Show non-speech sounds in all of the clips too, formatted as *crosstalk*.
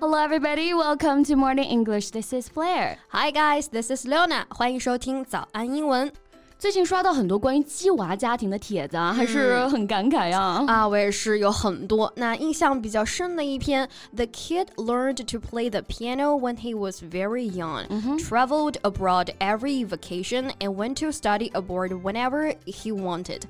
Hello, everybody. Welcome to Morning English. This is Blair. Hi, guys. This is Leona. 欢迎收听早安英文。 最近刷到很多关于鸡娃家庭的帖子啊，还是很感慨啊。啊，我也是有很多。那印象比较深的一篇，The kid learned to play the piano when he was very young, traveled abroad every vacation, and went to study abroad whenever he wanted.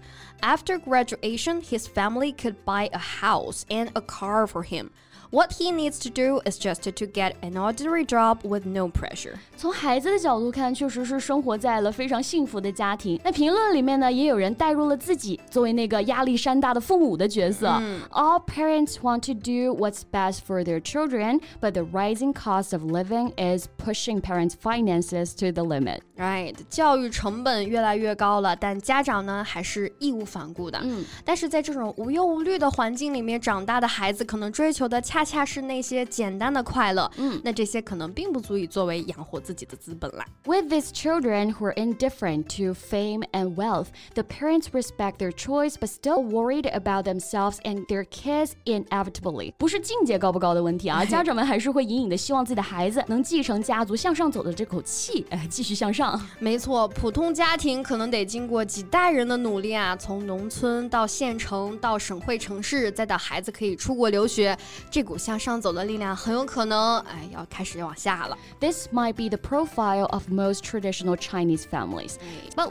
After graduation, his family could buy a house and a car for him. What he needs to do is just to get an ordinary job with no pressure. 从孩子的角度看，确实是生活在了非常幸福的家 庭。那评论里面呢，也有人带入了自己作为那个压力山大的父母的角色。All parents want to do what's best for their children, but the rising cost of living is pushing parents' finances to the limit. Right，教育成本越来越高了，但家长呢还是义无反顾的。嗯，但是在这种无忧无虑的环境里面长大的孩子，可能追求的恰恰是那些简单的快乐。嗯，那这些可能并不足以作为养活自己的资本啦。With these children who are indifferent to fame and wealth, the parents respect their choice, but still worried about themselves and their kids inevitably. 不是境界高不高的问题啊，家长们还是会隐隐的希望自己的孩子能继承家族向上走的这口气，哎，继续向上。没错，普通家庭可能得经过几代人的努力啊，从农村到县城，到省会城市，再到孩子可以出国留学，这。股向上走的力量很有可能，哎，要开始往下了。*laughs* This might be the profile of most traditional Chinese families. But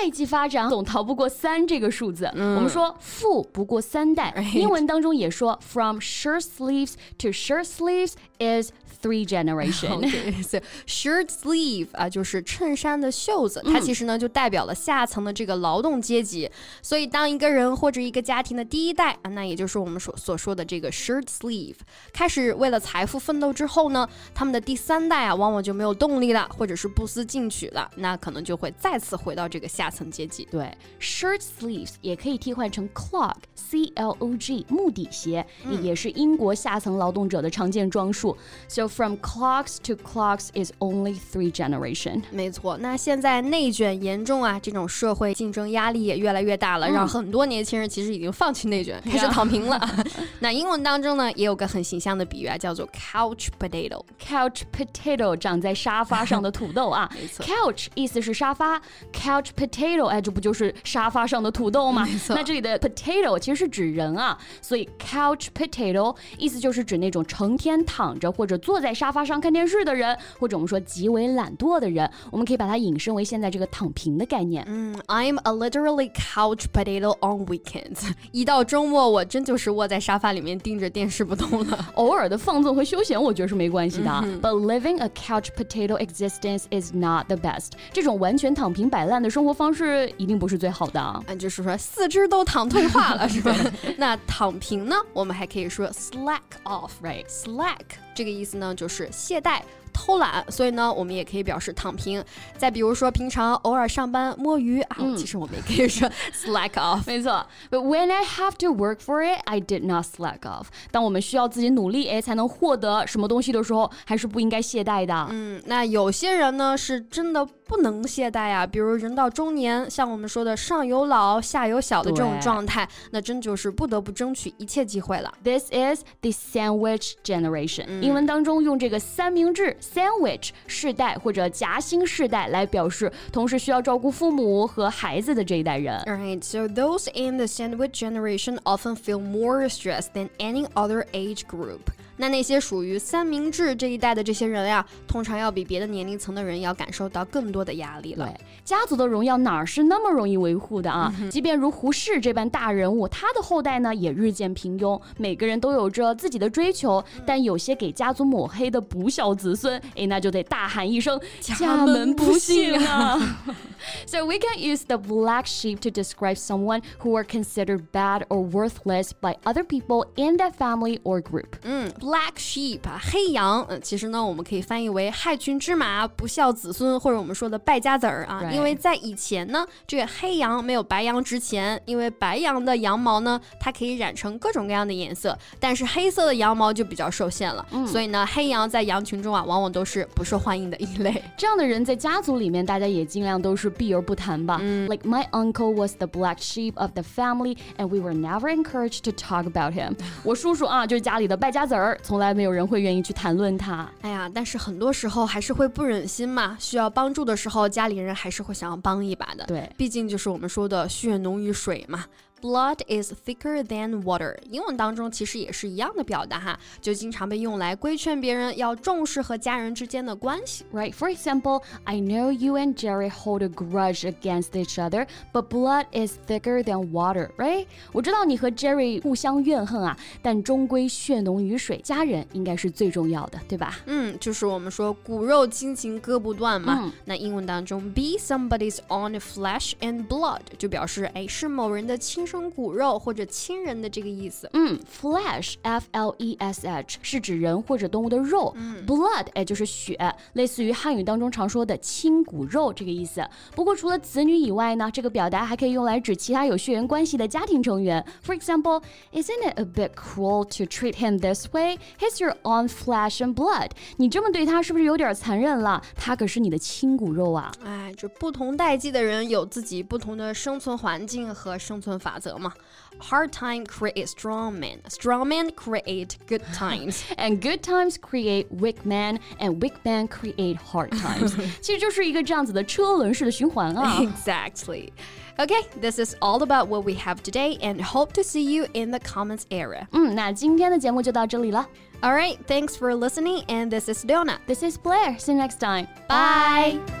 代际发展总逃不过三这个数字。我们说富不过三代，*laughs* 英文当中也说 from shirt sleeves to shirt sleeves is three generation。*laughs* so shirt sleeve 啊，就是衬衫的袖子，它其实呢就代表了下层的这个劳动阶级。所以当一个人或者一个家庭的第一代啊，那也就是我们所所说的这个 shirt sleeve，开始为了财富奋斗之后呢，他们的第三代啊，往往就没有动力了，或者是不思进取了，那可能就会再次回到这个下。下层阶级。对，shirt sleeves 也可以替换成 clog，c l o g，木底鞋，也是英国下层劳动者的常见装束。So from clogs to clogs is only three generation。没错，那现在内卷严重啊，这种社会竞争压力也越来越大了，让很多年轻人其实已经放弃内卷，开始躺平了。*laughs* 那英文当中呢，也有个很形象的比喻啊，叫做 couch potato。couch potato 长在沙发上的土豆啊。*laughs* 没错，couch 意思是沙发，couch potato。potato，哎，这不就是沙发上的土豆吗？那这里的 potato 其实是指人啊，所以 couch potato 意思就是指那种成天躺着或者坐在沙发上看电视的人，或者我们说极为懒惰的人，我们可以把它引申为现在这个躺平的概念。嗯，I'm a literally couch potato on weekends。*laughs* 一到周末，我真就是窝在沙发里面盯着电视不动了。*laughs* 偶尔的放纵和休闲，我觉得是没关系的。But living a couch potato existence is not the best。这种完全躺平摆烂的生活方。方式一定不是最好的，嗯，就是说四肢都躺退化了，是吧？*laughs* 那躺平呢？我们还可以说 slack off，right？slack 这个意思呢，就是懈怠。偷懒，所以呢，我们也可以表示躺平。再比如说，平常偶尔上班摸鱼啊，其实我们也可以说 *laughs* slack off。没错，But when I have to work for it, I did not slack off。当我们需要自己努力，哎，才能获得什么东西的时候，还是不应该懈怠的。嗯，那有些人呢，是真的不能懈怠啊。比如人到中年，像我们说的上有老下有小的这种状态，那真就是不得不争取一切机会了。This is the sandwich generation。英文当中用这个三明治。Sandwich 世代或者夹心世代来表示同时需要照顾父母和孩子的这一代人。Alright, so those in the sandwich generation often feel more stressed than any other age group. 那那些属于三明治这一代的这些人呀，通常要比别的年龄层的人要感受到更多的压力了。对，家族的荣耀哪是那么容易维护的啊？即便如胡适这般大人物，他的后代呢也日渐平庸。每个人都有着自己的追求，但有些给家族抹黑的不孝子孙，哎，那就得大喊一声家门不幸啊！*laughs* So we can use the black sheep to describe someone who are considered bad or worthless by other people in that family or group. 嗯，black sheep 黑羊，嗯，其实呢，我们可以翻译为害群之马、不孝子孙，或者我们说的败家子儿啊。因为在以前呢，这个黑羊没有白羊值钱，因为白羊的羊毛呢，它可以染成各种各样的颜色，但是黑色的羊毛就比较受限了。所以呢，黑羊在羊群中啊，往往都是不受欢迎的一类。这样的人在家族里面，大家也尽量都是避而不谈吧。Like my uncle was the black sheep of the family, and we were never encouraged to talk about him. 我叔叔啊，就是家里的败家子儿，从来没有人会愿意去谈论它。哎呀，但是很多时候还是会不忍心嘛，需要帮助的时候，家里人还是会想要帮一把的。对，毕竟就是我们说的血浓于水嘛。Blood is thicker than water。英文当中其实也是一样的表达哈，就经常被用来规劝别人要重视和家人之间的关系。Right. For example, I know you and Jerry hold a grudge against each other, but blood is thicker than water. Right. 我知道你和 Jerry 互相怨恨啊，但终归血浓于水，家人应该是最重要的，对吧？嗯，就是我们说骨肉亲情割不断嘛。嗯、那英文当中，be somebody's own flesh and blood 就表示哎是某人的亲。生骨肉或者亲人的这个意思。嗯，flesh，f l e s h 是指人或者动物的肉。嗯，blood 哎就是血，类似于汉语当中常说的亲骨肉这个意思。不过除了子女以外呢，这个表达还可以用来指其他有血缘关系的家庭成员。For example, isn't it a bit cruel to treat him this way? He's your own flesh and blood. 你这么对他是不是有点残忍了？他可是你的亲骨肉啊！哎，这不同代际的人有自己不同的生存环境和生存法。则嘛。Hard time create strong men. Strong men create good *laughs* times. and good times create weak men. And weak men create hard times. *laughs* 其实就是一个这样子的车轮式的循环啊。Exactly. Okay, this is all about what we have today, and hope to see you in the comments area. 嗯，那今天的节目就到这里了。All right, thanks for listening, and this is Leona. This is Blair. See you next time. Bye.